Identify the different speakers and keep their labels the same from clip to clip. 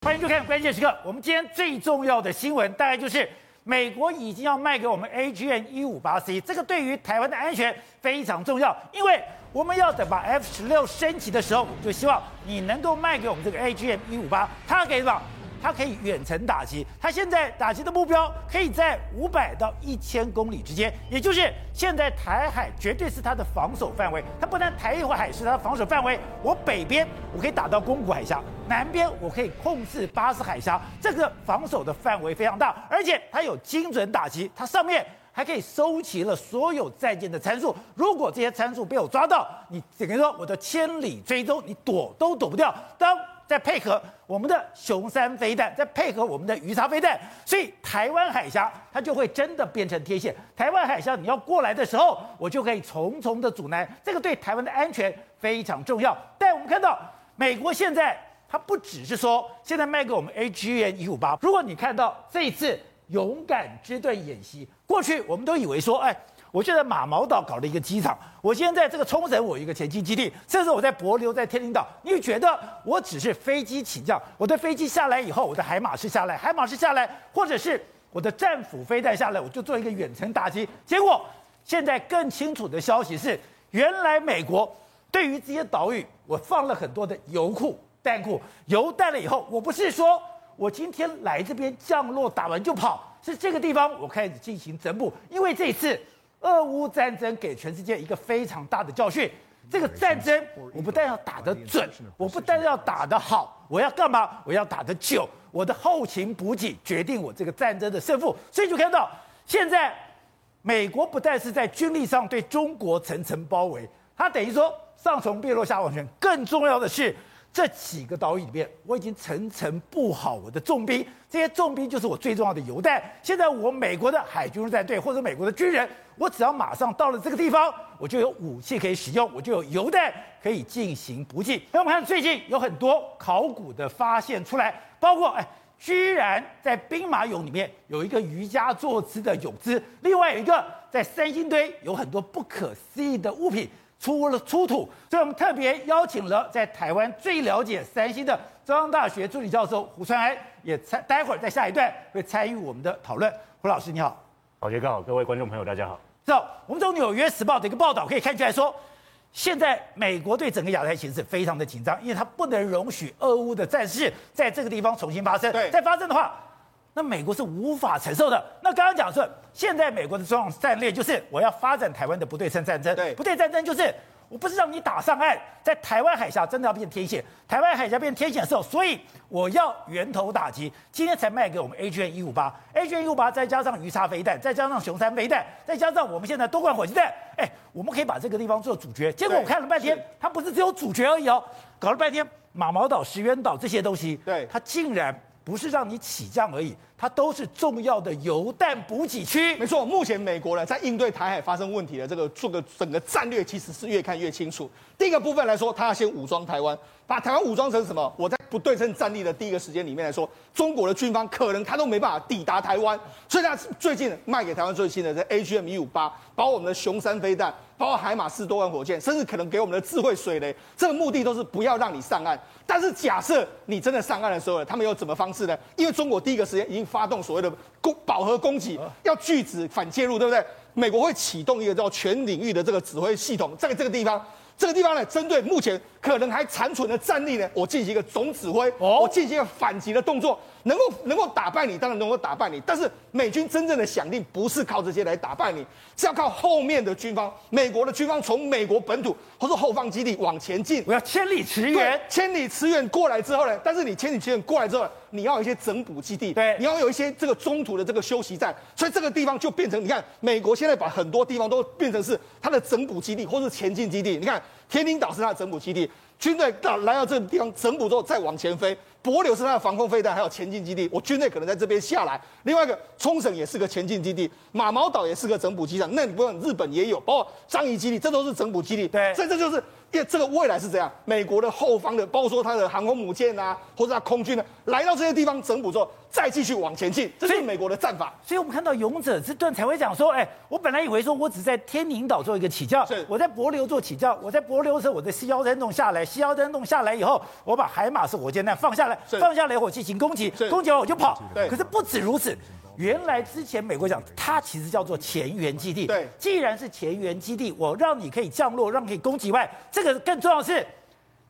Speaker 1: 欢迎收看关键时刻。我们今天最重要的新闻，大概就是美国已经要卖给我们 AGM 一五八 C，这个对于台湾的安全非常重要。因为我们要等把 F 十六升级的时候，就希望你能够卖给我们这个 AGM 一五八它给什么？它可以远程打击，它现在打击的目标可以在五百到一千公里之间，也就是现在台海绝对是它的防守范围。它不但台海是它的防守范围，我北边我可以打到宫古海峡，南边我可以控制巴士海峡，这个防守的范围非常大，而且它有精准打击，它上面还可以收集了所有战舰的参数。如果这些参数被我抓到，你等于说我的千里追踪，你躲都躲不掉。当再配合我们的熊三飞弹，再配合我们的鱼叉飞弹，所以台湾海峡它就会真的变成天线。台湾海峡你要过来的时候，我就可以重重的阻拦，这个对台湾的安全非常重要。但我们看到美国现在它不只是说现在卖给我们 AGM-158，如果你看到这一次勇敢之盾演习，过去我们都以为说，哎。我就在马毛岛搞了一个机场，我现在这个冲绳，我有一个前进基地，甚至我在帛琉，在天宁岛。你觉得我只是飞机起降，我的飞机下来以后，我的海马士下来，海马士下来，或者是我的战斧飞弹下来，我就做一个远程打击。结果现在更清楚的消息是，原来美国对于这些岛屿，我放了很多的油库、弹库，油弹了以后，我不是说我今天来这边降落打完就跑，是这个地方我开始进行整补，因为这一次。俄乌战争给全世界一个非常大的教训。这个战争，我不但要打得准，我不但要打得好，我要干嘛？我要打得久。我的后勤补给决定我这个战争的胜负。所以就看到，现在美国不但是在军力上对中国层层包围，它等于说上从便落下黄泉。更重要的是。这几个岛屿里面，我已经层层布好我的重兵，这些重兵就是我最重要的油弹。现在我美国的海军陆战队或者美国的军人，我只要马上到了这个地方，我就有武器可以使用，我就有油弹可以进行补给。那我们看最近有很多考古的发现出来，包括哎，居然在兵马俑里面有一个瑜伽坐姿的俑姿，另外有一个在三星堆有很多不可思议的物品。出了出土，所以我们特别邀请了在台湾最了解三星的中央大学助理教授胡川安，也参待会儿在下一段会参与我们的讨论。胡老师你好，
Speaker 2: 郝杰哥好，各位观众朋友大家好。
Speaker 1: 是，我们从《纽约时报》的一个报道可以看出来说，现在美国对整个亚太形势非常的紧张，因为它不能容许俄乌的战事在这个地方重新发生。
Speaker 3: 对，
Speaker 1: 再发生的话。那美国是无法承受的。那刚刚讲说，现在美国的中央战略就是我要发展台湾的不对称战争。
Speaker 3: 对，
Speaker 1: 不对战争就是我不是让你打上岸，在台湾海峡真的要变天险，台湾海峡变天险的时候，所以我要源头打击。今天才卖给我们 AGM-158，AGM-158 再加上鱼叉飞弹，再加上熊三飞弹，再加上我们现在多管火箭弹，哎，我们可以把这个地方做主角。结果我看了半天，它不是只有主角而已哦，搞了半天马毛岛、石垣岛这些东西，
Speaker 3: 对，
Speaker 1: 它竟然不是让你起降而已。它都是重要的油弹补给区。
Speaker 3: 没错，目前美国呢在应对台海发生问题的这个做个整个战略，其实是越看越清楚。第一个部分来说，它要先武装台湾，把台湾武装成什么？我在不对称战力的第一个时间里面来说，中国的军方可能他都没办法抵达台湾，所以他最近卖给台湾最新的这 AGM-158，把我们的雄三飞弹，包括海马斯多管火箭，甚至可能给我们的智慧水雷，这个目的都是不要让你上岸。但是假设你真的上岸的时候，他们有什么方式呢？因为中国第一个时间已经发动所谓的攻饱和攻击，要拒止反介入，对不对？美国会启动一个叫全领域的这个指挥系统，在这个地方，这个地方呢，针对目前可能还残存的战力呢，我进行一个总指挥，我进行一个反击的动作。能够能够打败你，当然能够打败你。但是美军真正的响应不是靠这些来打败你，是要靠后面的军方。美国的军方从美国本土或者后方基地往前进，
Speaker 1: 我要千里驰援，
Speaker 3: 千里驰援过来之后呢？但是你千里驰援过来之后，你要有一些整补基地，
Speaker 1: 对，
Speaker 3: 你要有一些这个中途的这个休息站。所以这个地方就变成，你看，美国现在把很多地方都变成是它的整补基地或是前进基地。你看，天宁岛是它的整补基地，军队到来到这个地方整补之后再往前飞。帛琉是它的防空飞弹，还有前进基地。我军队可能在这边下来。另外一个冲绳也是个前进基地，马毛岛也是个整补机场。那你不用日本也有，包括樟宜基地，这都是整补基地。
Speaker 1: 对，
Speaker 3: 所以这就是因为这个未来是这样，美国的后方的，包括说它的航空母舰啊，或者它空军呢，来到这些地方整补之后，再继续往前进，这是美国的战法。
Speaker 1: 所以，我们看到勇者之盾才会讲说，哎，我本来以为说我只在天宁岛做一个起降，我在帛琉做起降，我在帛琉的时候，我在西腰灯洞下来，西腰灯洞下来以后，我把海马式火箭弹放下来，放下来以后进行攻击，攻击完我就跑。
Speaker 3: 对，
Speaker 1: 可是不止如此。原来之前美国讲，它其实叫做前沿基地。
Speaker 3: 对，
Speaker 1: 既然是前沿基地，我让你可以降落，让你可以攻击外，这个更重要的是，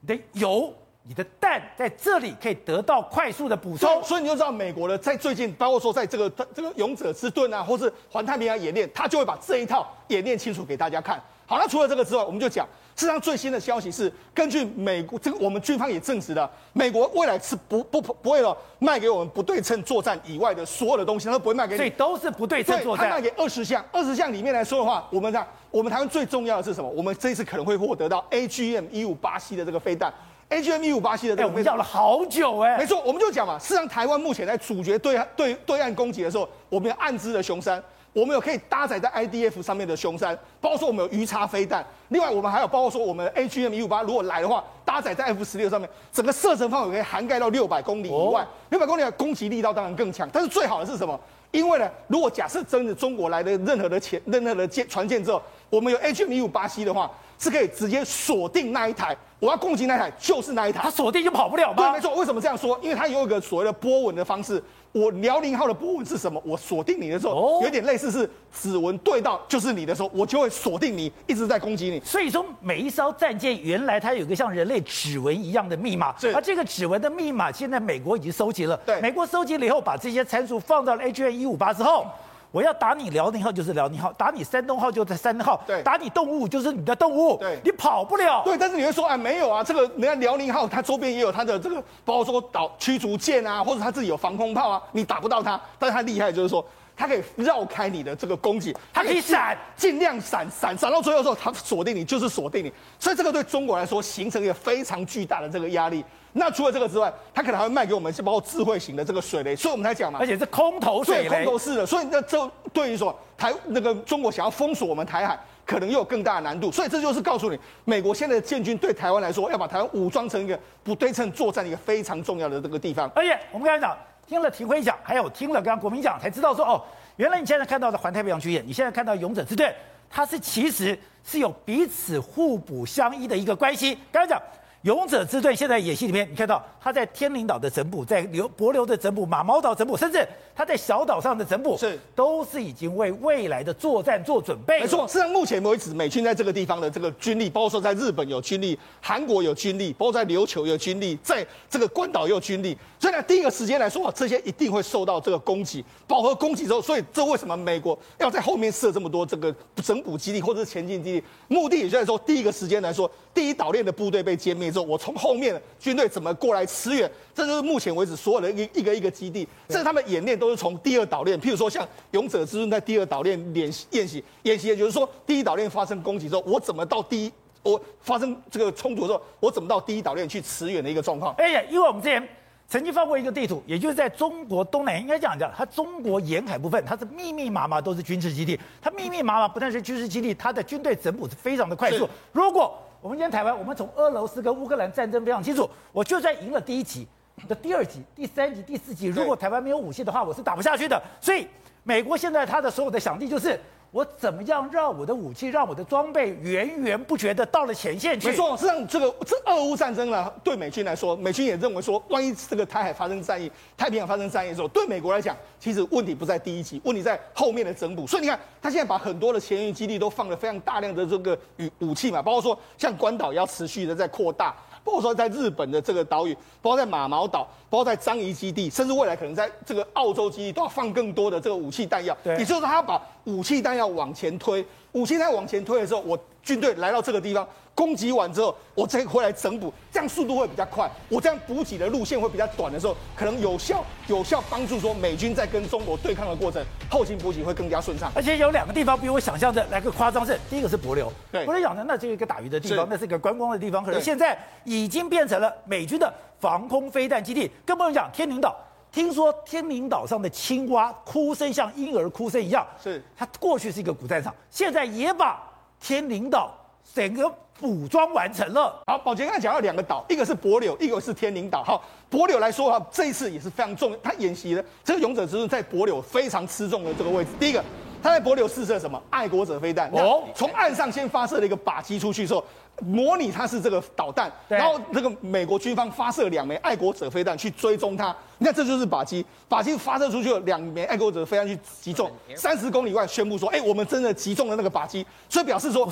Speaker 1: 你的油、你的弹在这里可以得到快速的补充。
Speaker 3: 所以你就知道，美国的在最近，包括说在这个这个勇者之盾啊，或是环太平洋演练，他就会把这一套演练清楚给大家看。好，那除了这个之外，我们就讲。事实上，最新的消息是，根据美国这个我们军方也证实了，美国未来是不不不会了卖给我们不对称作战以外的所有的东西，他都不会卖给你。
Speaker 1: 所以都是不对称作战。
Speaker 3: 他卖给二十项，二十项里面来说的话，我们讲我们台湾最重要的是什么？我们这一次可能会获得到 AGM 一五八 C 的这个飞弹，AGM 一五八七的这个飞弹。
Speaker 1: 我们要了好久哎。
Speaker 3: 没错，我们就讲嘛，事实上台湾目前在主角对对对岸攻击的时候，我们有暗资的熊山。我们有可以搭载在 IDF 上面的熊山，包括说我们有鱼叉飞弹，另外我们还有包括说我们 AGM 一五八如果来的话，搭载在 F 十六上面，整个射程范围可以涵盖到六百公里以外，六百公里的攻击力道当然更强。但是最好的是什么？因为呢，如果假设真的中国来的任何的潜任何的舰船舰之后，我们有 AGM 一五八 C 的话，是可以直接锁定那一台，我要攻击那一台就是那一台，
Speaker 1: 它锁定就跑不了吗？
Speaker 3: 对，没错。为什么这样说？因为它有一个所谓的波纹的方式。我辽宁号的波纹是什么？我锁定你的时候，哦、有点类似是指纹对到就是你的时候，我就会锁定你，一直在攻击你。
Speaker 1: 所以说，每一艘战舰原来它有一个像人类指纹一样的密
Speaker 3: 码，
Speaker 1: 而这个指纹的密码，现在美国已经收集了。
Speaker 3: 对，
Speaker 1: 美国收集了以后，把这些参数放到了 AGM 一五八之后。我要打你辽宁号就是辽宁号，打你山东号就在山东号，
Speaker 3: 对，
Speaker 1: 打你动物就是你的动物，
Speaker 3: 对，
Speaker 1: 你跑不了。
Speaker 3: 对，但是你会说，哎，没有啊，这个人家辽宁号它周边也有它的这个，包括说导驱逐舰啊，或者它自己有防空炮啊，你打不到它，但是它厉害就是说，它可以绕开你的这个攻击，
Speaker 1: 它可以闪，
Speaker 3: 尽量闪闪闪到最后的时候，它锁定你就是锁定你，所以这个对中国来说形成一个非常巨大的这个压力。那除了这个之外，它可能还会卖给我们，是包括智慧型的这个水雷，所以我们才讲嘛，
Speaker 1: 而且是空投水雷，
Speaker 3: 对，空投式的，所以那这对于说台那个中国想要封锁我们台海，可能又有更大的难度。所以这就是告诉你，美国现在的建军对台湾来说，要把台湾武装成一个不对称作战一个非常重要的这个地方。
Speaker 1: 而且我们刚才讲，听了廷辉讲，还有听了刚刚国民讲，才知道说哦，原来你现在看到的环太平洋军演，你现在看到勇者之队，它是其实是有彼此互补相依的一个关系。刚才讲。勇者之盾现在演戏里面，你看到他在天灵岛的整补，在流帛流的整补，马毛岛整补，甚至他在小岛上的整补，
Speaker 3: 是
Speaker 1: 都是已经为未来的作战做准备。
Speaker 3: 没错，事实上目前为止，美军在这个地方的这个军力，包括说在日本有军力，韩国有军力，包括在琉球有军力，在这个关岛也有军力。所以呢，第一个时间来说啊，这些一定会受到这个攻击，饱和攻击之后，所以这为什么美国要在后面设这么多这个整补基地或者是前进基地？目的也就是说，第一个时间来说，第一岛链的部队被歼灭之后，我从后面军队怎么过来驰援？这就是目前为止所有的一个一个一个基地。这是他们演练都是从第二岛链，譬如说像勇者之盾在第二岛链练习演习，演习也就是说，第一岛链发生攻击之后，我怎么到第一我发生这个冲突的时候，我怎么到第一岛链去驰援的一个状况？
Speaker 1: 哎呀，因为我们之前。曾经放过一个地图，也就是在中国东南，应该这样讲，它中国沿海部分，它是密密麻麻都是军事基地。它密密麻麻不但是军事基地，它的军队整补是非常的快速。如果我们今天台湾，我们从俄罗斯跟乌克兰战争非常清楚，我就算赢了第一集的第二集、第三集、第四集，如果台湾没有武器的话，我是打不下去的。所以美国现在他的所有的想地就是。我怎么样让我的武器、让我的装备源源不绝的到了前线去？
Speaker 3: 没错，实际上这个这俄乌战争呢，对美军来说，美军也认为说，万一这个台海发生战役、太平洋发生战役的时候，对美国来讲，其实问题不在第一级，问题在后面的整补。所以你看，他现在把很多的前沿基地都放了非常大量的这个武武器嘛，包括说像关岛要持续的在扩大。包括说在日本的这个岛屿，包括在马毛岛，包括在樟宜基地，甚至未来可能在这个澳洲基地都要放更多的这个武器弹药。
Speaker 1: 对，
Speaker 3: 也就是说，他要把武器弹药往前推，武器在往前推的时候，我军队来到这个地方。攻击完之后，我再回来整补，这样速度会比较快。我这样补给的路线会比较短的时候，可能有效有效帮助说美军在跟中国对抗的过程，后勤补给会更加顺畅。
Speaker 1: 而且有两个地方比我想象的来个夸张是，第一个是帛琉，
Speaker 3: 对，
Speaker 1: 帛琉讲的那是一个打鱼的地方，那是一个观光的地方，可是现在已经变成了美军的防空飞弹基地。更不用讲天宁岛，听说天宁岛上的青蛙哭声像婴儿哭声一样，
Speaker 3: 是它
Speaker 1: 过去是一个古战场，现在也把天宁岛整个。补装完成了。
Speaker 3: 好，宝杰刚才讲到两个岛，一个是帛柳，一个是天宁岛。好，帛柳来说哈，这一次也是非常重，他演习的这个勇者之盾在帛柳非常吃重的这个位置。第一个，他在帛琉试射什么爱国者飞弹，哦，从岸上先发射了一个靶机出去之后。模拟它是这个导弹，然后那个美国军方发射两枚爱国者飞弹去追踪它。你看，这就是靶机，靶机发射出去了两枚爱国者飞弹去击中，三十公里外宣布说，哎，我们真的击中了那个靶机，所以表示说。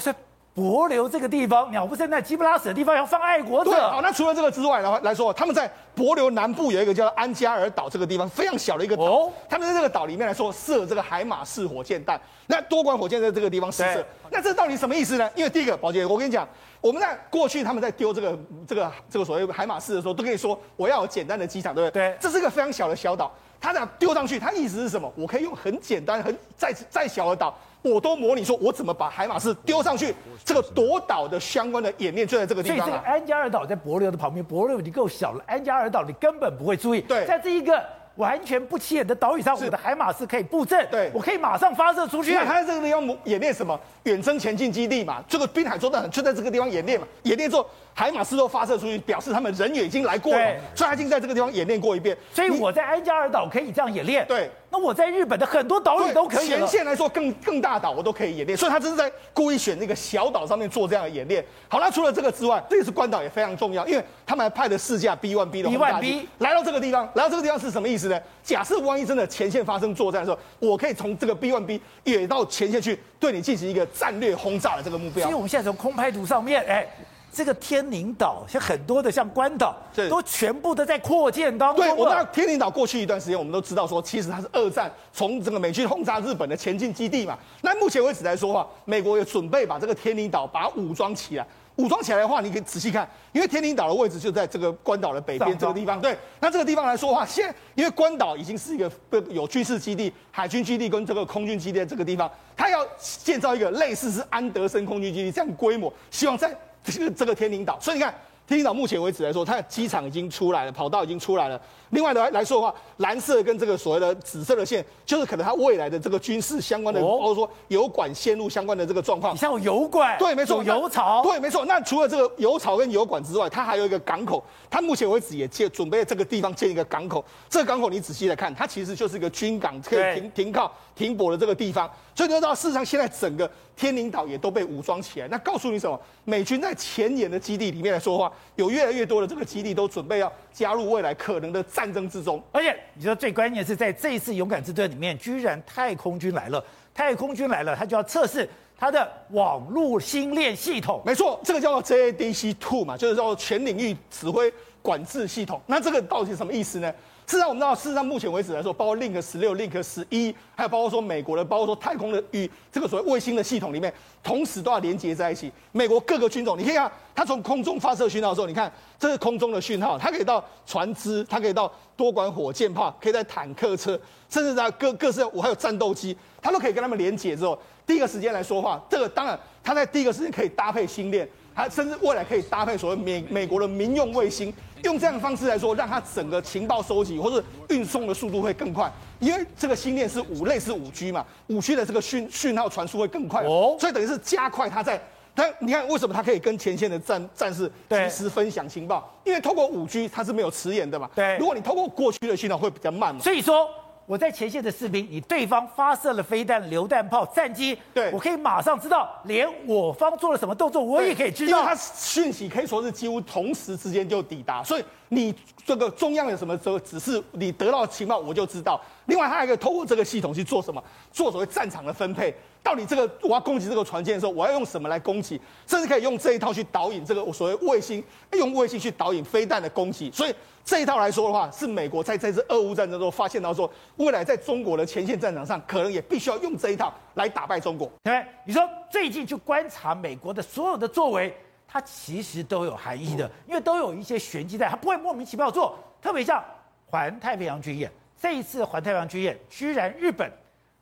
Speaker 1: 帛琉这个地方，鸟不生蛋，鸡不拉屎的地方，要放爱国者。
Speaker 3: 对，好，那除了这个之外，然后来说，他们在帛琉南部有一个叫安加尔岛这个地方，非常小的一个岛。哦，他们在这个岛里面来说，设这个海马式火箭弹。那多管火箭在这个地方试射。那这到底什么意思呢？因为第一个，宝杰，我跟你讲，我们在过去他们在丢这个这个这个所谓海马式的时候，都可以说我要有简单的机场，对不对？对。这是一个非常小的小岛，他这样丢上去，他意思是什么？我可以用很简单、很再再小的岛。我都模拟说，我怎么把海马式丢上去？这个夺岛的相关的演练就在这个地方。
Speaker 1: 所以这个安加尔岛在帛琉的旁边，帛琉已经够小了，安加尔岛你根本不会注意。
Speaker 3: 对，
Speaker 1: 在这一个完全不起眼的岛屿上，我的海马式可以布阵。对，我可以马上发射出去。
Speaker 3: 那他在这个地方演练什么？远征前进基地嘛，这个滨海作战就在这个地方演练嘛。演练之后，海马式都发射出去，表示他们人也已经来过了，所以他已经在这个地方演练过一遍。
Speaker 1: 所以我在安加尔岛可以这样演练。
Speaker 3: 对。
Speaker 1: 那我在日本的很多岛屿都可以。
Speaker 3: 前线来说更更大岛我都可以演练，所以他这是在故意选那个小岛上面做这样的演练。好，那除了这个之外，这也是关岛也非常重要，因为他们还派了四架 B1B 的轰炸机来到这个地方。来到这个地方是什么意思呢？假设万一真的前线发生作战的时候，我可以从这个 B1B 也到前线去对你进行一个战略轰炸的这个目标。
Speaker 1: 所以我们现在从空拍图上面，哎。这个天宁岛像很多的像关岛，都全部都在扩建当中。
Speaker 3: 对，我知道天宁岛过去一段时间，我们都知道说，其实它是二战从整个美军轰炸日本的前进基地嘛。那目前为止来说的话，美国也准备把这个天宁岛把它武装起来。武装起来的话，你可以仔细看，因为天宁岛的位置就在这个关岛的北边这个地方。对，那这个地方来说的话，现因为关岛已经是一个有军事基地、海军基地跟这个空军基地的这个地方，它要建造一个类似是安德森空军基地这样规模，希望在。这个这个天宁岛，所以你看，天宁岛目前为止来说，它的机场已经出来了，跑道已经出来了。另外来来说的话，蓝色跟这个所谓的紫色的线，就是可能它未来的这个军事相关的，包括说油管线路相关的这个状况。
Speaker 1: 你像有油管，
Speaker 3: 对，没错，
Speaker 1: 油槽，
Speaker 3: 对，没错。那除了这个油槽跟油管之外，它还有一个港口，它目前为止也建准备在这个地方建一个港口。这个港口你仔细来看，它其实就是一个军港，可以停停靠、停泊的这个地方。所以你知道，事实上现在整个天宁岛也都被武装起来。那告诉你什么？美军在前沿的基地里面来说的话，有越来越多的这个基地都准备要加入未来可能的战争之中。
Speaker 1: 而且你说最关键是在这一次勇敢之盾里面，居然太空军来了，太空军来了，他就要测试他的网络星链系统。
Speaker 3: 没错，这个叫做 JADC Two 嘛，就是叫做全领域指挥管制系统。那这个到底是什么意思呢？事实上，我们知道，事实上目前为止来说，包括 Link 十六、Link 十一，还有包括说美国的，包括说太空的与这个所谓卫星的系统里面，同时都要连接在一起。美国各个军种，你可以看，它从空中发射讯号的时候，你看这是空中的讯号，它可以到船只，它可以到多管火箭炮，可以在坦克车，甚至在各各式，我还有战斗机，它都可以跟他们连接之后，第一个时间来说话，这个当然它在第一个时间可以搭配星链。它甚至未来可以搭配所谓美美国的民用卫星，用这样的方式来说，让它整个情报收集或者运送的速度会更快，因为这个星链是五类似五 G 嘛，五 G 的这个讯讯号传输会更快，哦，所以等于是加快它在但，你看为什么它可以跟前线的战战士及时分享情报？因为透过五 G 它是没有迟延的嘛，对，如果你透过过去的讯号会比较慢嘛，
Speaker 1: 所以说。我在前线的士兵，你对方发射了飞弹、榴弹炮、战机，对我可以马上知道，连我方做了什么动作，我也可以知道。因为它
Speaker 3: 讯息可以说是几乎同时之间就抵达，所以你这个中央有什么时候指示，你得到情报我就知道。另外，它还可以透过这个系统去做什么？做所谓战场的分配。到底这个我要攻击这个船舰的时候，我要用什么来攻击？甚至可以用这一套去导引这个我所谓卫星，用卫星去导引飞弹的攻击。所以这一套来说的话，是美国在这次俄乌战争中发现到说，未来在中国的前线战场上，可能也必须要用这一套来打败中国。
Speaker 1: 对，你说最近去观察美国的所有的作为，它其实都有含义的，因为都有一些玄机在，它不会莫名其妙做。特别像环太平洋军演，这一次环太平洋军演，居然日本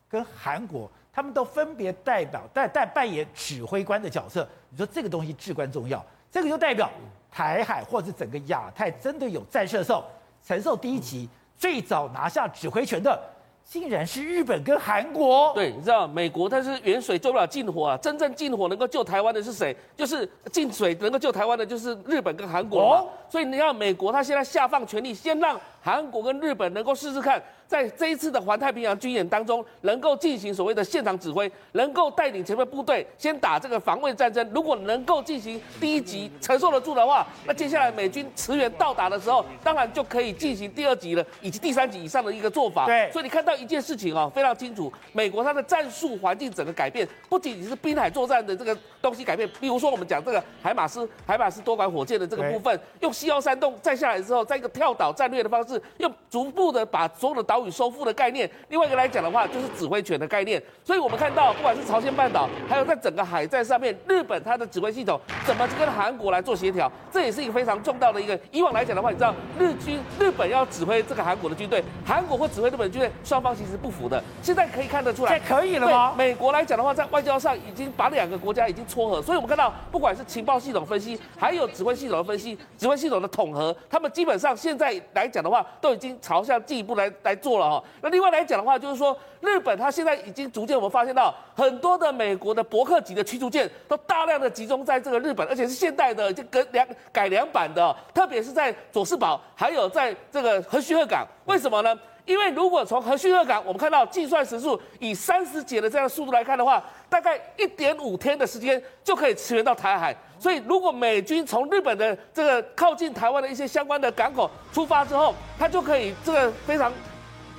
Speaker 1: 跟韩国。他们都分别代表代代扮演指挥官的角色，你说这个东西至关重要，这个就代表台海或者整个亚太真的有战事的时候，承受第一级最早拿下指挥权的，竟然是日本跟韩国。
Speaker 4: 对，你知道美国它是远水救不了近火啊，真正近火能够救台湾的是谁？就是近水能够救台湾的，就是日本跟韩国嘛。哦、所以你要美国，它现在下放权力，先让韩国跟日本能够试试看。在这一次的环太平洋军演当中，能够进行所谓的现场指挥，能够带领前面部队先打这个防卫战争。如果能够进行第一级承受得住的话，那接下来美军驰援到达的时候，当然就可以进行第二级了，以及第三级以上的一个做法。
Speaker 1: 对，
Speaker 4: 所以你看到一件事情啊，非常清楚，美国它的战术环境整个改变，不仅仅是滨海作战的这个东西改变，比如说我们讲这个海马斯海马斯多管火箭的这个部分，用西幺三洞再下来之后，在一个跳岛战略的方式，用逐步的把所有的岛屿收复的概念。另外一个来讲的话，就是指挥权的概念。所以我们看到，不管是朝鲜半岛，还有在整个海战上面，日本它的指挥系统怎么去跟韩国来做协调，这也是一个非常重要的一个。以往来讲的话，你知道日军日本要指挥这个韩国的军队，韩国或指挥日本军队，双方其实不符的。现在可以看得出来，
Speaker 1: 可以了吗？
Speaker 4: 美国来讲的话，在外交上已经把两个国家已经撮合。所以我们看到，不管是情报系统分析，还有指挥系统的分析，指挥系统的统合，他们基本上现在来讲的话，都已经朝向进一步来来做了哈。那另外来讲的话，就是说日本它现在已经逐渐我们发现到很多的美国的伯克级的驱逐舰都大量的集中在这个日本，而且是现代的，就更良改良版的，特别是在佐世保，还有在这个和徐贺港。为什么呢？因为如果从核蓄热港我们看到计算时速以三十节的这样速度来看的话，大概一点五天的时间就可以驰援到台海。所以如果美军从日本的这个靠近台湾的一些相关的港口出发之后，它就可以这个非常。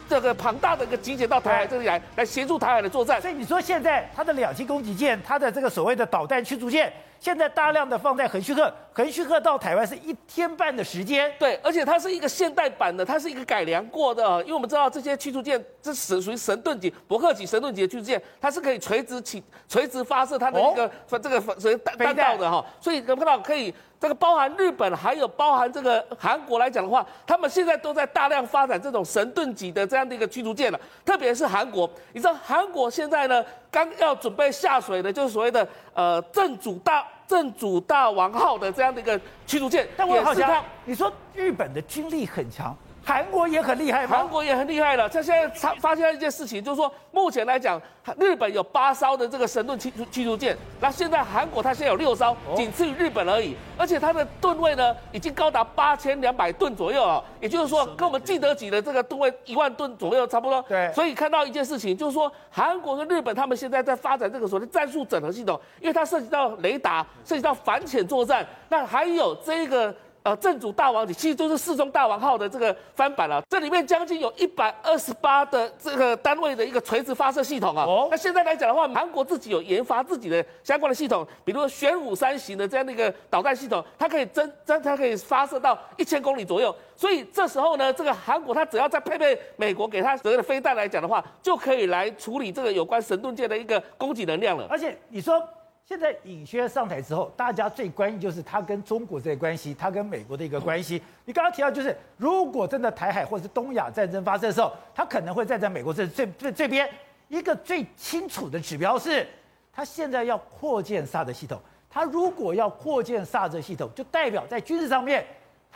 Speaker 4: 这个庞大的一个集结到台海这里来，来协助台海的作战。
Speaker 1: 所以你说现在它的两栖攻击舰，它的这个所谓的导弹驱逐舰，现在大量的放在横须贺，横须贺到台湾是一天半的时间。
Speaker 4: 对，而且它是一个现代版的，它是一个改良过的。因为我们知道这些驱逐舰，这是属于神盾级、伯克级神盾级的驱逐舰，它是可以垂直起、垂直发射它的一个、哦、这个所谓弹弹道的哈。所以我们看到可以。这个包含日本，还有包含这个韩国来讲的话，他们现在都在大量发展这种神盾级的这样的一个驱逐舰了。特别是韩国，你知道韩国现在呢，刚要准备下水的，就是所谓的呃正主大正主大王号的这样的一个驱逐舰。
Speaker 1: 但我好奇你说日本的军力很强。韩国也很厉害吗？
Speaker 4: 韩国也很厉害了。他现在他发现了一件事情，就是说，目前来讲，日本有八艘的这个神盾驱驱逐舰，那现在韩国它现在有六艘，仅次于日本而已。而且它的吨位呢，已经高达八千两百吨左右啊，也就是说，跟我们记得级的这个吨位一万吨左右差不多。
Speaker 1: 对。
Speaker 4: 所以看到一件事情，就是说，韩国跟日本他们现在在发展这个所谓的战术整合系统，因为它涉及到雷达，涉及到反潜作战，那还有这个。呃，正主大王，其实就是四中大王号的这个翻版了。这里面将近有一百二十八的这个单位的一个垂直发射系统啊。哦。那现在来讲的话，韩国自己有研发自己的相关的系统，比如说玄武三型的这样的一个导弹系统，它可以增增，它可以发射到一千公里左右。所以这时候呢，这个韩国它只要再配备美国给它所谓的飞弹来讲的话，就可以来处理这个有关神盾舰的一个攻击能量了。
Speaker 1: 而且你说。现在尹薛上台之后，大家最关心就是他跟中国这个关系，他跟美国的一个关系。你刚刚提到就是，如果真的台海或者是东亚战争发生的时候，他可能会站在美国这这这这边。一个最清楚的指标是，他现在要扩建萨德系统。他如果要扩建萨德系统，就代表在军事上面。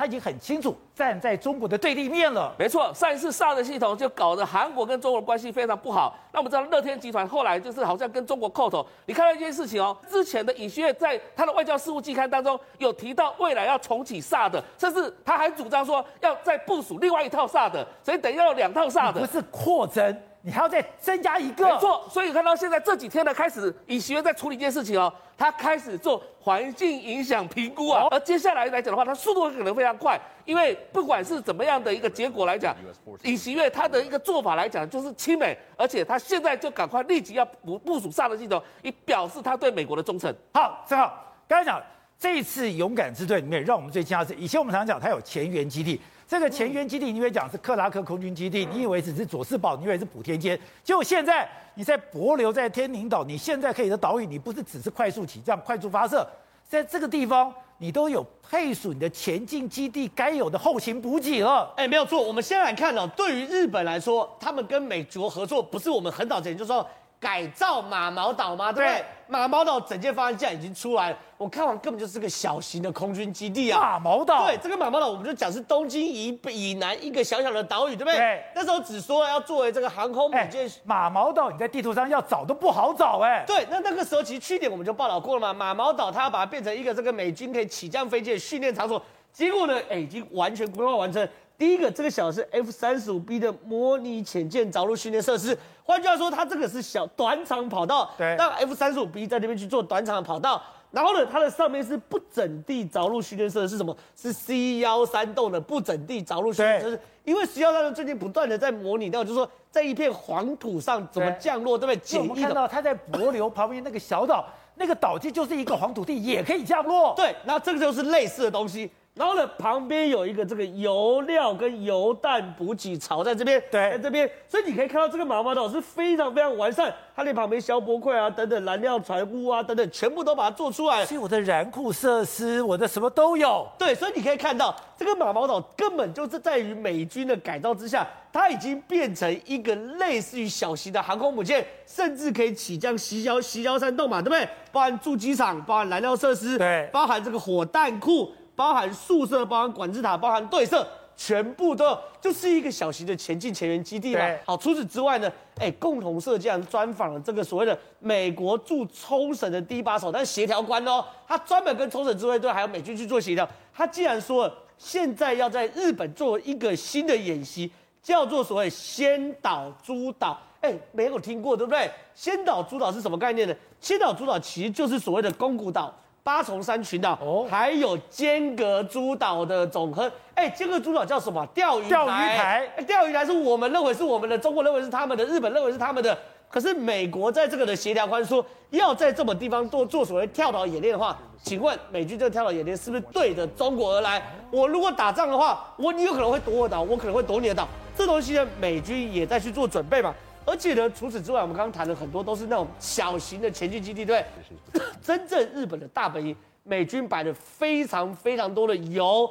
Speaker 1: 他已经很清楚站在中国的对立面了。
Speaker 4: 没错，上一次萨德系统就搞得韩国跟中国关系非常不好。那我们知道乐天集团后来就是好像跟中国扣头。你看到一件事情哦，之前的尹锡悦在他的外交事务季刊当中有提到未来要重启萨德，甚至他还主张说要再部署另外一套萨德，所以等于要有两套萨德。
Speaker 1: 不是扩增。你还要再增加一个，
Speaker 4: 没错。所以看到现在这几天呢，开始尹锡悦在处理一件事情哦，他开始做环境影响评估啊。而接下来来讲的话，他速度可能非常快，因为不管是怎么样的一个结果来讲，尹锡悦他的一个做法来讲就是亲美，而且他现在就赶快立即要部部署萨德系统，以表示他对美国的忠诚。
Speaker 1: 好，正好刚才讲这一次勇敢之队里面，让我们最惊讶的是，以前我们常常讲他有前沿基地。这个前沿基地，你以为讲是克拉克空军基地，你以为只是佐世保，你以为是普天间，结果现在你在帛琉，在天宁岛，你现在可以的岛屿，你不是只是快速起降、快速发射，在这个地方你都有配属你的前进基地该有的后勤补给了。
Speaker 5: 哎，没有错。我们先来看哦，对于日本来说，他们跟美国合作，不是我们很早之前就说改造马毛岛吗？对不对？
Speaker 1: 对
Speaker 5: 马毛岛整件方案现在已经出来了，我看完根本就是个小型的空军基地啊。
Speaker 1: 马毛岛，
Speaker 5: 对，这个马毛岛我们就讲是东京以北以南一个小小的岛屿，对不对？
Speaker 1: 对
Speaker 5: 那时候只说要作为这个航空母
Speaker 1: 哎
Speaker 5: 舰。，
Speaker 1: 马毛岛你在地图上要找都不好找哎。
Speaker 5: 对，那那个时候其实去年我们就报道过了嘛，马毛岛它要把它变成一个这个美军可以起降飞机的训练场所，结果呢，哎，已经完全规划完成。第一个，这个小是 F 三十五 B 的模拟潜舰着陆训练设施，换句话说，它这个是小短场跑道，
Speaker 1: 对
Speaker 5: 让 F 三十五 B 在那边去做短场的跑道。然后呢，它的上面是不整地着陆训练设施，是什么？是 C 幺三栋的不整地着陆训练设施。因为 C 幺三栋最近不断的在模拟到，就是说在一片黄土上怎么降落，对不对？
Speaker 1: 我们看。到它在帛流旁边那个小岛，那个岛际就是一个黄土地，也可以降落。
Speaker 5: 对，那这个就是类似的东西。然后呢，旁边有一个这个油料跟油弹补给槽在这边，
Speaker 1: 对
Speaker 5: 在这边，所以你可以看到这个马毛岛是非常非常完善，它连旁边消波块啊、等等燃料船坞啊等等，全部都把它做出来了。
Speaker 1: 所以我的燃库设施，我的什么都有。
Speaker 5: 对，所以你可以看到这个马毛岛根本就是在于美军的改造之下，它已经变成一个类似于小型的航空母舰，甚至可以起降西郊西郊山洞嘛，对不对？包含驻机场，包含燃料设施，
Speaker 1: 对
Speaker 5: 包含这个火弹库。包含宿舍，包含管制塔，包含对射，全部都有，就是一个小型的前进前沿基地嘛。好，除此之外呢，哎，共同社竟然专访了这个所谓的美国驻冲绳的第一把手，但是协调官哦，他专门跟冲绳自卫队还有美军去做协调。他竟然说了，现在要在日本做一个新的演习，叫做所谓先岛诸岛。哎，没有听过对不对？先岛诸岛是什么概念呢？先岛诸岛其实就是所谓的宫古岛。八重山群岛，
Speaker 1: 哦
Speaker 5: 还有尖阁诸岛的总和。哎，尖阁诸岛叫什么？钓鱼
Speaker 1: 钓鱼台。
Speaker 5: 哎，钓鱼台是我们认为是我们的，中国认为是他们的，日本认为是他们的。可是美国在这个的协调官说，要在这么地方做做所谓跳岛演练的话，请问美军这个跳岛演练是不是对着中国而来？我如果打仗的话，我你有可能会夺我岛，我可能会夺你的岛。这东西呢，美军也在去做准备嘛。而且呢，除此之外，我们刚刚谈了很多都是那种小型的前进基地，对？真正日本的大本营，美军摆了非常非常多的油、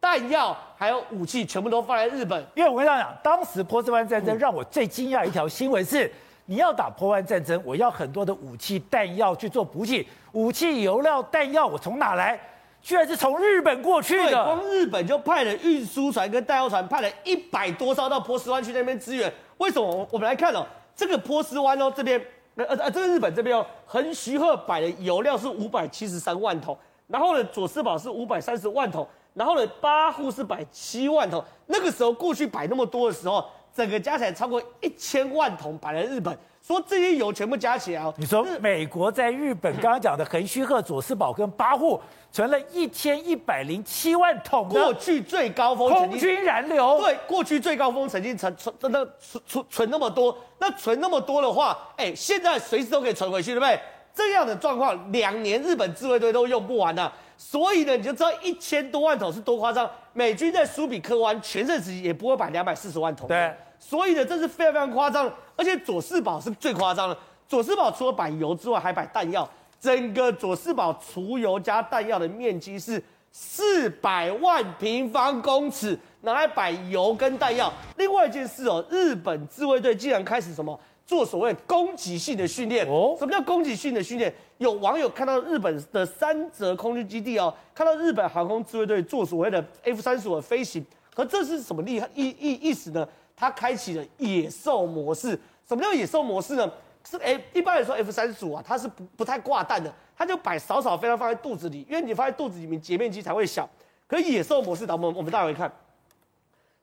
Speaker 5: 弹药，还有武器，全部都放在日本。
Speaker 1: 因为我跟你讲，当时波斯湾战争让我最惊讶一条新闻是，你要打波湾战争，我要很多的武器弹药去做补给，武器、油料、弹药我从哪来？居然是从日本过去
Speaker 5: 对，
Speaker 1: 的。
Speaker 5: 光日本就派了运输船跟弹药船，派了一百多艘到波斯湾去那边支援。为什么？我们来看哦，这个波斯湾哦这边，呃呃，这个日本这边哦，横须贺摆的油料是五百七十三万桶，然后呢，佐世保是五百三十万桶，然后呢，八户是摆七万桶。那个时候过去摆那么多的时候，整个加起来超过一千万桶摆在日本。说这些油全部加起来哦，
Speaker 1: 你说美国在日本刚刚讲的横须贺、佐世保跟八户存了一千一百零七万桶
Speaker 5: 过去最高峰
Speaker 1: 空军燃料，
Speaker 5: 对，过去最高峰曾经存存真的存存存那么多，那存那么多的话，哎，现在随时都可以存回去，对不对？这样的状况，两年日本自卫队都用不完了，所以呢，你就知道一千多万桶是多夸张。美军在苏比克湾全盛时期也不会摆两百四十万桶，
Speaker 1: 对，
Speaker 5: 所以呢，这是非常非常夸张。而且左世保是最夸张的，左世保除了摆油之外，还摆弹药。整个左世保储油加弹药的面积是四百万平方公尺，拿来摆油跟弹药。另外一件事哦，日本自卫队竟然开始什么做所谓攻击性的训练哦？什么叫攻击性的训练？有网友看到日本的三泽空军基地哦，看到日本航空自卫队做所谓的 F 三十五的飞行，可这是什么厉害意意意思呢？它开启了野兽模式。什么叫野兽模式呢？是哎，一般来说 F 三十五啊，它是不不太挂弹的，它就摆少少飞弹放在肚子里，因为你放在肚子里面截面积才会小。可是野兽模式，我们我们待会看，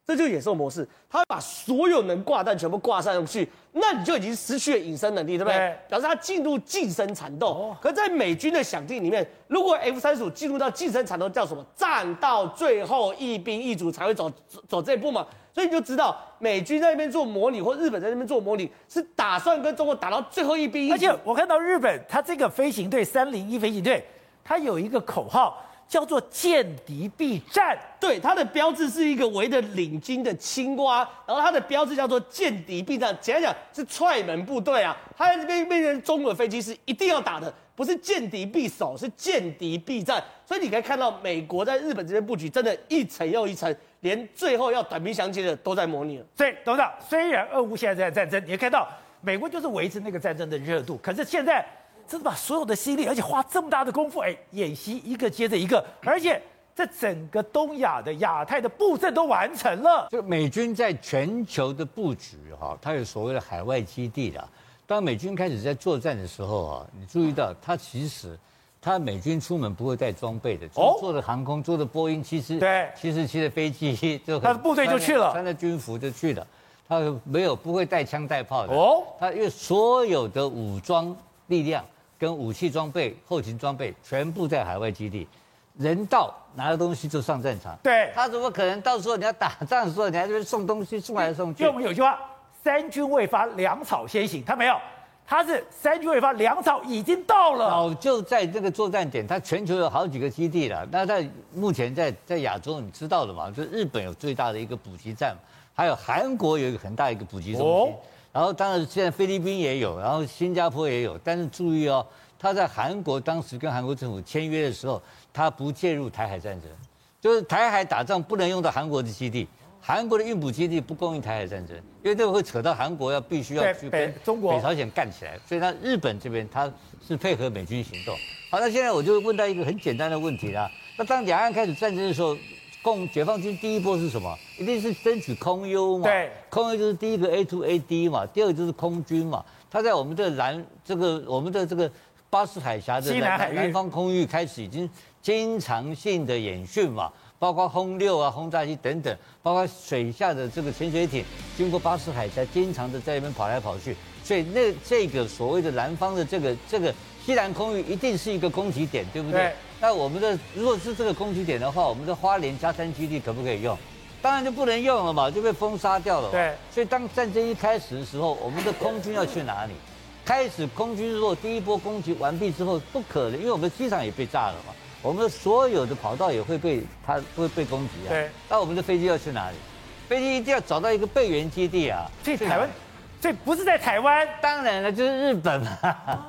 Speaker 5: 这就是野兽模式，它会把所有能挂弹全部挂上去，那你就已经失去了隐身能力，对不对？
Speaker 1: 对
Speaker 5: 表示它进入近身缠斗。哦、可是在美军的想定里面，如果 F 三十五进入到近身缠斗，叫什么？战到最后一兵一卒才会走走走这一步嘛。所以你就知道，美军在那边做模拟，或日本在那边做模拟，是打算跟中国打到最后一兵一卒。
Speaker 1: 而且我看到日本，它这个飞行队三零一飞行队，它有一个口号叫做“见敌必战”。
Speaker 5: 对，它的标志是一个围着领巾的青蛙，然后它的标志叫做“见敌必战”。简单讲，是踹门部队啊。它在这边面对中国的飞机是一定要打的，不是见敌必守，是见敌必战。所以你可以看到，美国在日本这边布局，真的一层又一层。连最后要短兵相接的都在模拟了。
Speaker 1: 所以，董事长，虽然俄乌现在在战争，你也看到美国就是维持那个战争的热度。可是现在，真的把所有的心力，而且花这么大的功夫，哎，演习一个接着一个，而且这整个东亚的亚太的布阵都完成了。
Speaker 6: 就美军在全球的布局哈，它有所谓的海外基地的。当美军开始在作战的时候啊，你注意到，它其实，他美军出门不会带装备的，哦，坐的航空，坐的波音，其实对，七四七的飞机就
Speaker 1: 他的部队就去了，
Speaker 6: 穿着军服就去了，他没有不会带枪带炮的。哦，他因为所有的武装力量跟武器装备、后勤装备全部在海外基地，人到拿了东西就上战场，
Speaker 1: 对，
Speaker 6: 他怎么可能到时候你要打仗的时候你还这边送东西送来送去？
Speaker 1: 就我们有句话。三军未发，粮草先行。他没有，他是三军未发，粮草已经到了。
Speaker 6: 早就在这个作战点，他全球有好几个基地了。那在目前在在亚洲，你知道的嘛？就日本有最大的一个补给站，还有韩国有一个很大一个补给中心。哦、然后当然现在菲律宾也有，然后新加坡也有。但是注意哦，他在韩国当时跟韩国政府签约的时候，他不介入台海战争，就是台海打仗不能用到韩国的基地。韩国的运补基地不供应台海战争，因为这个会扯到韩国要必须要去跟中国、北朝鲜干起来，所以他日本这边他是配合美军行动。好，那现在我就问到一个很简单的问题啦。那当两岸开始战争的时候，共解放军第一波是什么？一定是争取空优嘛？对，空优就是第一个 A to A D 嘛，第二个就是空军嘛。他在我们的南这个我们的这个巴士海峡的南南方空域开始已经经常性的演训嘛。包括轰六啊、轰炸机等等，包括水下的这个潜水艇，经过巴士海峡，经常的在那边跑来跑去，所以那这个所谓的南方的这个这个西南空域一定是一个攻击点，对不对？对。那我们的如果是这个攻击点的话，我们的花莲加山基地可不可以用？当然就不能用了嘛，就被封杀掉了。对。所以当战争一开始的时候，我们的空军要去哪里？开始空军如果第一波攻击完毕之后，不可能，因为我们机场也被炸了嘛。我们的所有的跑道也会被它会被攻击啊。对。那我们的飞机要去哪里？飞机一定要找到一个备援基地啊。
Speaker 1: 去台湾？这不是在台湾？
Speaker 6: 当然了，就是日本嘛。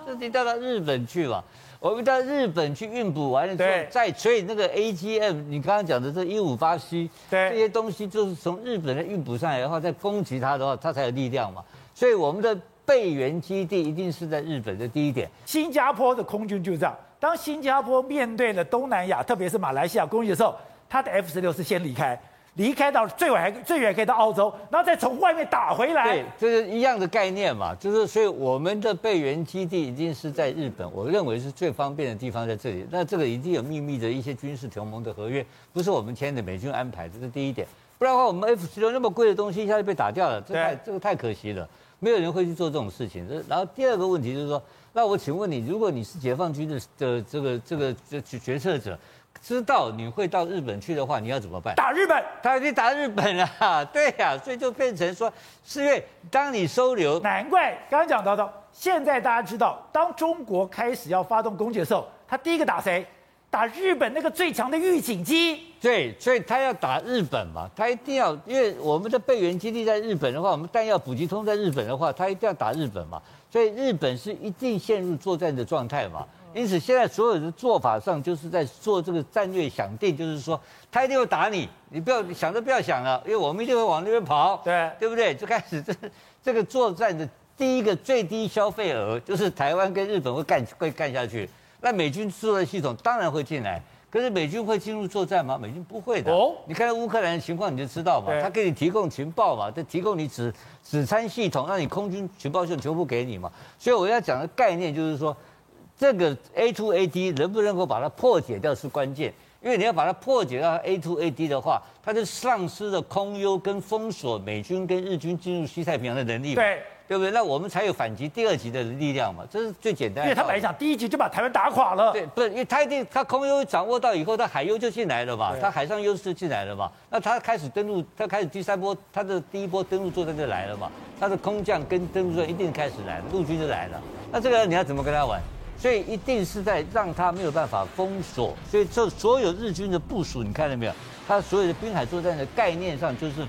Speaker 6: 这你调到日本去嘛？我们到日本去运补完了之后，再所以那个 AGM，你刚刚讲的这一五八 C，对，这些东西就是从日本的运补上来的话，再攻击它的话，它才有力量嘛。所以我们的备援基地一定是在日本的第一点。
Speaker 1: 新加坡的空军就这样。当新加坡面对了东南亚，特别是马来西亚攻击的时候，它的 F 十六是先离开，离开到最远还最远可以到澳洲，然后再从外面打回来。
Speaker 6: 对，这是一样的概念嘛，就是所以我们的备援基地一定是在日本，我认为是最方便的地方在这里。那这个一定有秘密的一些军事同盟的合约，不是我们签的，美军安排，这是第一点。不然的话，我们 F 十六那么贵的东西一下就被打掉了，这太这个太可惜了，没有人会去做这种事情。然后第二个问题就是说。那我请问你，如果你是解放军的的这个这个决决策者，知道你会到日本去的话，你要怎么办？
Speaker 1: 打日本，
Speaker 6: 他已经打日本了，对呀、啊，所以就变成说，四月当你收留，
Speaker 1: 难怪刚刚讲到的，现在大家知道，当中国开始要发动攻击的时候，他第一个打谁？打日本那个最强的预警机。
Speaker 6: 对，所以他要打日本嘛，他一定要，因为我们的备援基地在日本的话，我们弹药补给通在日本的话，他一定要打日本嘛。所以日本是一定陷入作战的状态嘛，因此现在所有的做法上就是在做这个战略想定，就是说他一定会打你，你不要想都不要想了，因为我们一定会往那边跑，对对不对？就开始这这个作战的第一个最低消费额就是台湾跟日本会干会干下去，那美军作战系统当然会进来。可是美军会进入作战吗？美军不会的。哦，你看乌克兰的情况你就知道嘛，他给你提供情报嘛，他提供你指指参系统，让你空军情报线全部给你嘛。所以我要讲的概念就是说，这个 A to A D 能不能够把它破解掉是关键，因为你要把它破解掉 A to A D 的话，它就丧失了空优跟封锁美军跟日军进入西太平洋的能力。对。对不对？那我们才有反击第二级的力量嘛，这是最简单的。
Speaker 1: 因为他本来讲第一级就把台湾打垮了。
Speaker 6: 对，不是，因为他一定他空优掌握到以后，他海优就进来了嘛，他海上优势进来了嘛。那他开始登陆，他开始第三波，他的第一波登陆作战就来了嘛。他的空降跟登陆作战一定开始来了，陆军就来了。那这个你要怎么跟他玩？所以一定是在让他没有办法封锁。所以这所有日军的部署，你看到没有？他所有的滨海作战的概念上就是。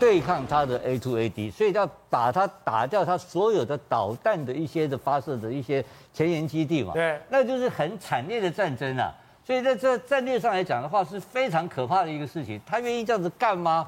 Speaker 6: 对抗他的 A to A D，所以要把它打掉，他所有的导弹的一些的发射的一些前沿基地嘛，对，那就是很惨烈的战争啊。所以在这战略上来讲的话，是非常可怕的一个事情。他愿意这样子干吗？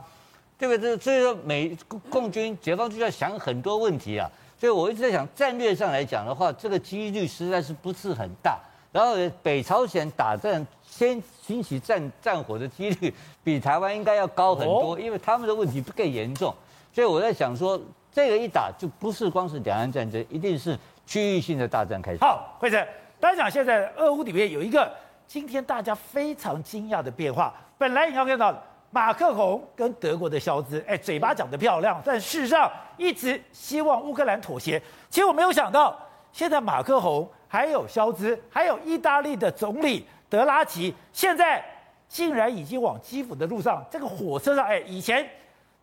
Speaker 6: 对不对？所以说美共军解放军要想很多问题啊。所以我一直在想，战略上来讲的话，这个几率实在是不是很大。然后北朝鲜打战先引起战战火的几率比台湾应该要高很多，因为他们的问题更严重。所以我在想说，这个一打就不是光是两岸战争，一定是区域性的大战开始。
Speaker 1: 好，惠子，大家讲现在俄乌里面有一个今天大家非常惊讶的变化。本来你要看到马克宏跟德国的肖兹，哎，嘴巴讲得漂亮，但事实上一直希望乌克兰妥协。其实我没有想到，现在马克宏还有肖兹，还有意大利的总理德拉吉，现在竟然已经往基辅的路上，这个火车上，哎，以前。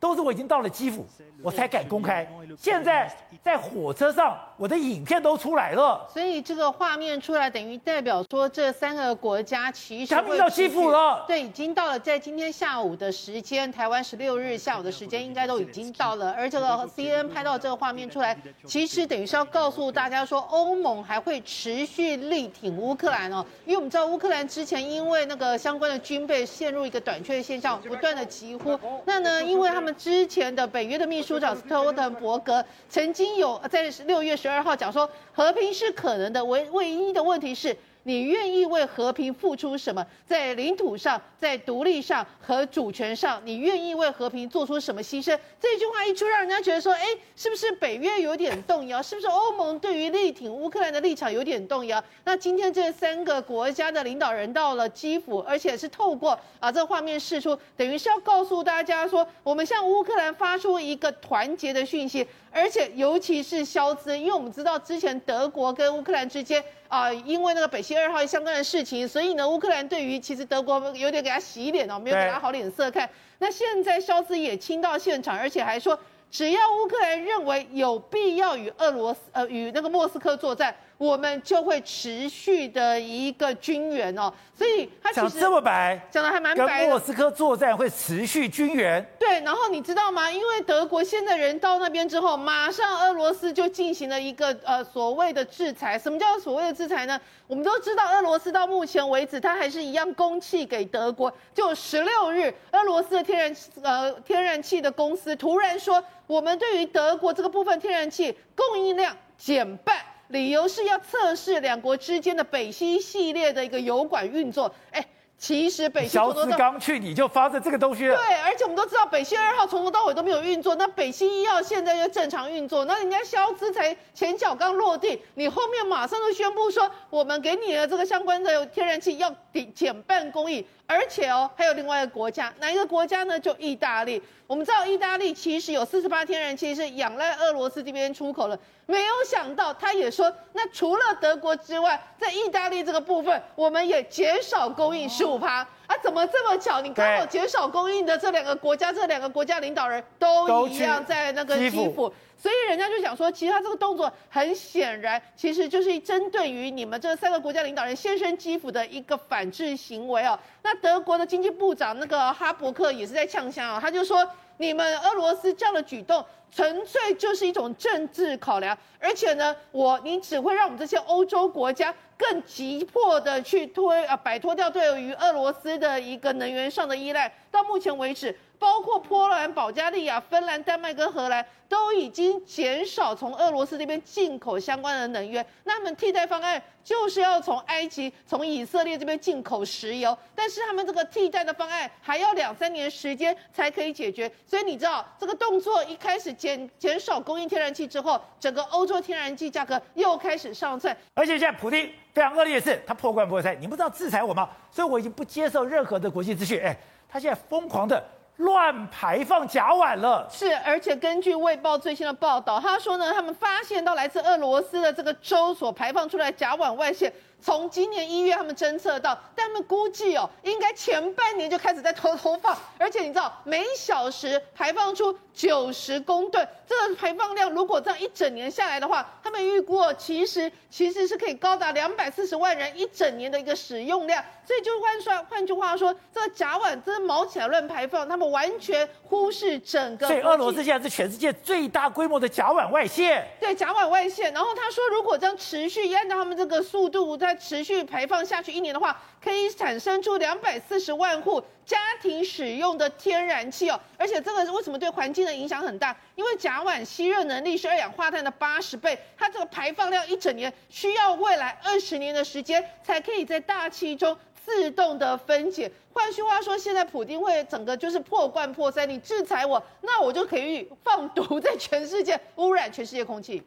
Speaker 1: 都是我已经到了基辅，我才敢公开。现在在火车上，我的影片都出来了。
Speaker 7: 所以这个画面出来，等于代表说这三个国家其实
Speaker 1: 他们到基辅了。
Speaker 7: 对，已经到了，在今天下午的时间，台湾十六日下午的时间，应该都已经到了。而这个 CNN 拍到这个画面出来，其实等于是要告诉大家说，欧盟还会持续力挺乌克兰哦。因为我们知道乌克兰之前因为那个相关的军备陷入一个短缺的现象，不断的急呼。那呢，因为他们。之前的北约的秘书长斯托滕伯格曾经有在六月十二号讲说，和平是可能的，唯唯一的问题是。你愿意为和平付出什么？在领土上，在独立上和主权上，你愿意为和平做出什么牺牲？这句话一出，让人家觉得说，哎，是不是北约有点动摇？是不是欧盟对于力挺乌克兰的立场有点动摇？那今天这三个国家的领导人到了基辅，而且是透过啊这画面释出，等于是要告诉大家说，我们向乌克兰发出一个团结的讯息。而且尤其是肖兹，因为我们知道之前德国跟乌克兰之间啊、因为那个北溪二号相关的事情，所以呢，乌克兰对于其实德国有点给他洗脸哦，没有给他好脸色看。那现在肖斯也亲到现场，而且还说，只要乌克兰认为有必要与俄罗斯呃与那个莫斯科作战。我们就会持续的一个军援哦，所以他
Speaker 1: 讲这么白，
Speaker 7: 讲的还蛮白。
Speaker 1: 跟莫斯科作战会持续军援。
Speaker 7: 对，然后你知道吗？因为德国现在人到那边之后，马上俄罗斯就进行了一个呃所谓的制裁。什么叫所谓的制裁呢？我们都知道，俄罗斯到目前为止，它还是一样供气给德国。就十六日，俄罗斯的天然呃天然气的公司突然说，我们对于德国这个部分天然气供应量减半。理由是要测试两国之间的北溪系列的一个油管运作，哎。其实北溪从头到
Speaker 1: 刚去你就发射这个东西了。
Speaker 7: 对，而且我们都知道北溪二号从头到尾都没有运作，那北溪一号现在又正常运作，那人家肖资才前脚刚落地，你后面马上就宣布说我们给你的这个相关的天然气要抵减半供应，而且哦还有另外一个国家，哪一个国家呢？就意大利。我们知道意大利其实有四十八天然气是仰赖俄罗斯这边出口了，没有想到他也说，那除了德国之外，在意大利这个部分，我们也减少供应十五趴。啊，怎么这么巧？你刚好减少供应的这两个国家，这两个国家领导人都一样在那个基辅，所以人家就想说，其实他这个动作很显然，其实就是针对于你们这三个国家领导人现身基辅的一个反制行为哦。那德国的经济部长那个哈伯克也是在呛声啊，他就说，你们俄罗斯这样的举动。纯粹就是一种政治考量，而且呢，我你只会让我们这些欧洲国家更急迫的去推啊，摆脱掉对于俄罗斯的一个能源上的依赖。到目前为止。包括波兰、保加利亚、芬兰、丹麦跟荷兰都已经减少从俄罗斯这边进口相关的能源，那他们替代方案就是要从埃及、从以色列这边进口石油，但是他们这个替代的方案还要两三年时间才可以解决，所以你知道这个动作一开始减减少供应天然气之后，整个欧洲天然气价格又开始上窜，
Speaker 1: 而且现在普丁非常恶劣的是，他破罐破摔，你不知道制裁我吗？所以我已经不接受任何的国际秩序，哎，他现在疯狂的。乱排放甲烷了，
Speaker 7: 是，而且根据《卫报》最新的报道，他说呢，他们发现到来自俄罗斯的这个州所排放出来甲烷外泄。从今年一月，他们侦测到，但他们估计哦，应该前半年就开始在偷偷放，而且你知道，每小时排放出九十公吨，这个排放量如果这样一整年下来的话，他们预估其实其实是可以高达两百四十万人一整年的一个使用量。所以就换算，换句话说，这个甲烷真的毛起来乱排放，他们完全忽视整个。
Speaker 1: 所以俄罗斯现在是全世界最大规模的甲烷外泄。
Speaker 7: 对，甲烷外泄。然后他说，如果这样持续，按照他们这个速度在它持续排放下去一年的话，可以产生出两百四十万户家庭使用的天然气哦。而且这个为什么对环境的影响很大？因为甲烷吸热能力是二氧化碳的八十倍，它这个排放量一整年需要未来二十年的时间才可以在大气中自动的分解。换句话说，现在普丁会整个就是破罐破摔，你制裁我，那我就可以放毒在全世界，污染全世界空气。